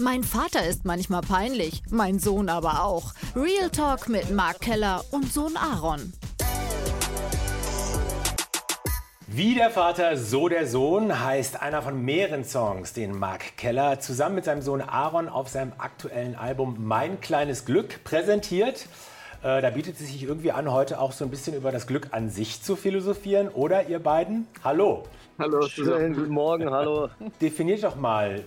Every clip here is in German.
Mein Vater ist manchmal peinlich, mein Sohn aber auch. Real Talk mit Mark Keller und Sohn Aaron. Wie der Vater, so der Sohn heißt einer von mehreren Songs, den Mark Keller zusammen mit seinem Sohn Aaron auf seinem aktuellen Album Mein kleines Glück präsentiert. Äh, da bietet es sich irgendwie an, heute auch so ein bisschen über das Glück an sich zu philosophieren, oder ihr beiden? Hallo. Hallo, schönen guten Morgen, hallo. Definiert doch mal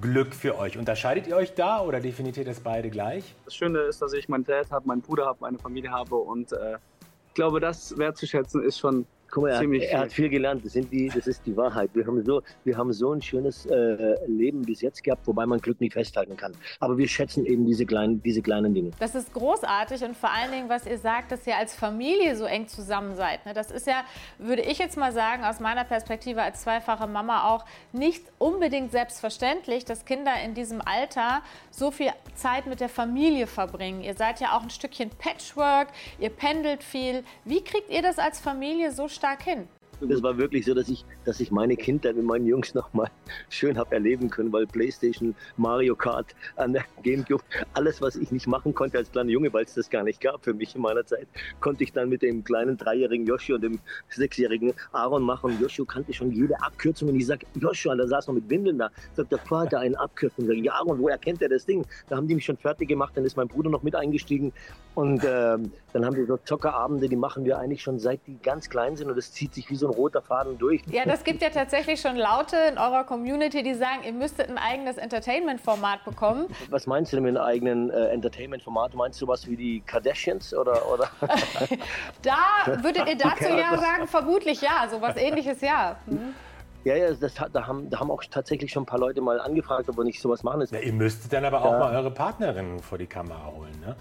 Glück für euch. Unterscheidet ihr euch da oder definiert ihr das beide gleich? Das Schöne ist, dass ich meinen Dad habe, meinen Bruder habe, meine Familie habe und äh, ich glaube, das wertzuschätzen ist schon Guck mal, er, hat, er hat viel gelernt. Das, sind die, das ist die Wahrheit. Wir haben so, wir haben so ein schönes äh, Leben bis jetzt gehabt, wobei man Glück nicht festhalten kann. Aber wir schätzen eben diese kleinen, diese kleinen Dinge. Das ist großartig und vor allen Dingen, was ihr sagt, dass ihr als Familie so eng zusammen seid. Ne? Das ist ja, würde ich jetzt mal sagen, aus meiner Perspektive als zweifache Mama auch nicht unbedingt selbstverständlich, dass Kinder in diesem Alter so viel Zeit mit der Familie verbringen. Ihr seid ja auch ein Stückchen Patchwork, ihr pendelt viel. Wie kriegt ihr das als Familie so stark hin. Das war wirklich so, dass ich, dass ich meine Kindheit mit meinen Jungs nochmal schön habe erleben können, weil Playstation, Mario Kart, an der Gamecube, alles, was ich nicht machen konnte als kleiner Junge, weil es das gar nicht gab für mich in meiner Zeit, konnte ich dann mit dem kleinen dreijährigen Joshua und dem sechsjährigen Aaron machen. Und Joshua kannte schon jede Abkürzung. Und ich sage, Joshua, da saß noch mit Windeln da, sagt der Vater eine Abkürzung. Ich sage, ja, Aaron, woher kennt er das Ding? Da haben die mich schon fertig gemacht, dann ist mein Bruder noch mit eingestiegen. Und ähm, dann haben wir so Zockerabende, die machen wir eigentlich schon seit die ganz klein sind und das zieht sich wie so ein roter Faden durch. Ja, das gibt ja tatsächlich schon Laute in eurer Community, die sagen, ihr müsstet ein eigenes Entertainment-Format bekommen. Was meinst du denn mit einem eigenen äh, Entertainment-Format? Meinst du was wie die Kardashians oder? oder? da würdet ihr dazu ja sagen, vermutlich ja, so was ähnliches ja. Mhm. Ja, ja, das, da, haben, da haben auch tatsächlich schon ein paar Leute mal angefragt, ob wir nicht sowas machen. Ja, ihr müsstet dann aber auch ja. mal eure Partnerin vor die Kamera holen, ne?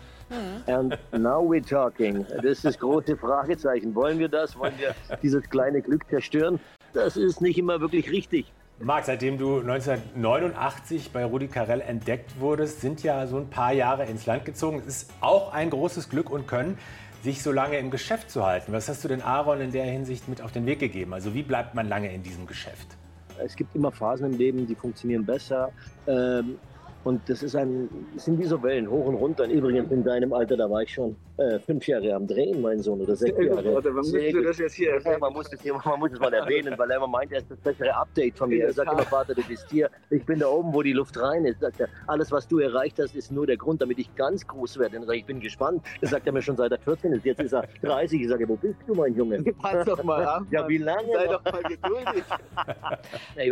And now we're talking. Das ist das große Fragezeichen. Wollen wir das? Wollen wir dieses kleine Glück zerstören? Das ist nicht immer wirklich richtig. Marc, seitdem du 1989 bei Rudi Carell entdeckt wurdest, sind ja so ein paar Jahre ins Land gezogen. Es ist auch ein großes Glück und Können sich so lange im Geschäft zu halten. Was hast du denn Aaron in der Hinsicht mit auf den Weg gegeben? Also wie bleibt man lange in diesem Geschäft? Es gibt immer Phasen im Leben, die funktionieren besser. Ähm, und das ist ein, sind wie so Wellen, hoch und runter. Und übrigens in deinem Alter, da war ich schon äh, fünf Jahre am Drehen, mein Sohn, oder sechs Jahre. Warte, man, das jetzt hier ja, man, muss das hier, man muss es mal erwähnen, weil er immer meint, er ist das bessere Update von mir. Er sagt immer, Vater, du bist hier, ich bin da oben, wo die Luft rein ist. Sagt er, alles, was du erreicht hast, ist nur der Grund, damit ich ganz groß werde. Dann ich bin gespannt. Das sagt er mir schon seit er 14 ist. Jetzt ist er 30. Ich sage, wo bist du, mein Junge? Pass doch mal an. Ja, wie lange? Sei doch mal geduldig.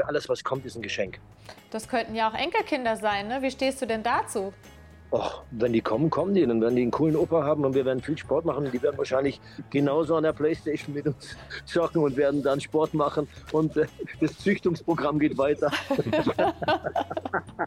alles, was kommt, ist ein Geschenk. Das könnten ja auch Enkelkinder sein, ne? Wie stehst du denn da dazu? Och, wenn die kommen, kommen die. Dann werden die einen coolen Opa haben und wir werden viel Sport machen. Die werden wahrscheinlich genauso an der Playstation mit uns zocken und werden dann Sport machen. Und äh, das Züchtungsprogramm geht weiter.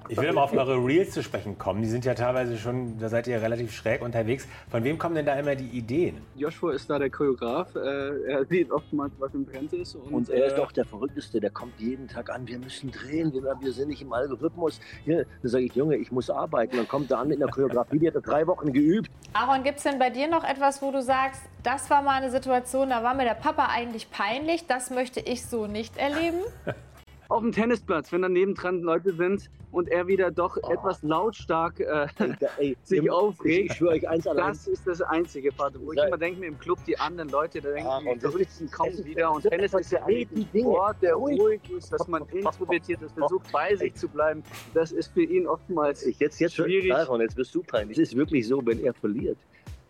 ich will mal auf eure Reels zu sprechen kommen. Die sind ja teilweise schon, da seid ihr relativ schräg unterwegs. Von wem kommen denn da immer die Ideen? Joshua ist da der Choreograf. Äh, er sieht oftmals, was im Trend ist. Und, und er ist äh, doch der Verrückteste. Der kommt jeden Tag an. Wir müssen drehen. Wir, wir sind nicht im Algorithmus. Hier, dann sage ich, Junge, ich muss arbeiten. Dann kommt er an in der Choreografie, die hat er drei Wochen geübt. Aaron, gibt es denn bei dir noch etwas, wo du sagst, das war mal eine Situation, da war mir der Papa eigentlich peinlich, das möchte ich so nicht erleben? auf dem Tennisplatz, wenn daneben dran Leute sind und er wieder doch oh. etwas lautstark äh, ey, sich ey, aufregt. Ich schwöre euch eins allein. Das ist das einzige, Vater, wo ich immer denke mir im Club, die anderen Leute, da denken ja, die verrückten kaum wieder. Und Tennis ist ja ein Sport, der ruhig ist, dass man introvertiert ist, versucht bei sich zu bleiben. Das ist für ihn oftmals ich jetzt, jetzt schwierig. Aaron, jetzt bist du peinlich. Es ist wirklich so, wenn er verliert,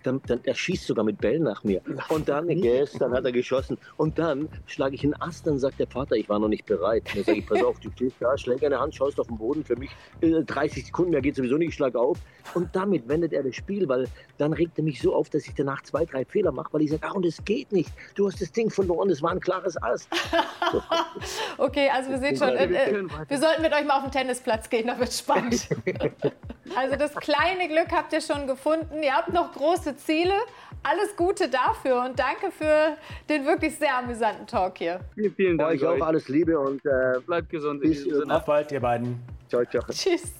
dann, dann er schießt sogar mit Bällen nach mir. Und dann gestern hat er geschossen. Und dann schlage ich einen Ast, dann sagt der Vater, ich war noch nicht bereit. dann sage ich, pass auf, du stehst da, schläg eine Hand, schaust auf den Boden. Für mich äh, 30 Sekunden, mehr geht sowieso nicht, ich schlage auf. Und damit wendet er das Spiel, weil dann regt er mich so auf, dass ich danach zwei, drei Fehler mache, weil ich sage, ah, und es geht nicht. Du hast das Ding verloren, es war ein klares Ast. okay, also wir sehen schon, äh, äh, wir sollten mit euch mal auf den Tennisplatz gehen, da wird spannend. also das kleine Glück habt ihr schon gefunden. Ihr habt noch große Ziele. Alles Gute dafür und danke für den wirklich sehr amüsanten Talk hier. Vielen, vielen Dank. Euch auch alles Liebe und äh, bleibt gesund. Bis, auf bald, ihr beiden. Ciao, ciao. Tschüss.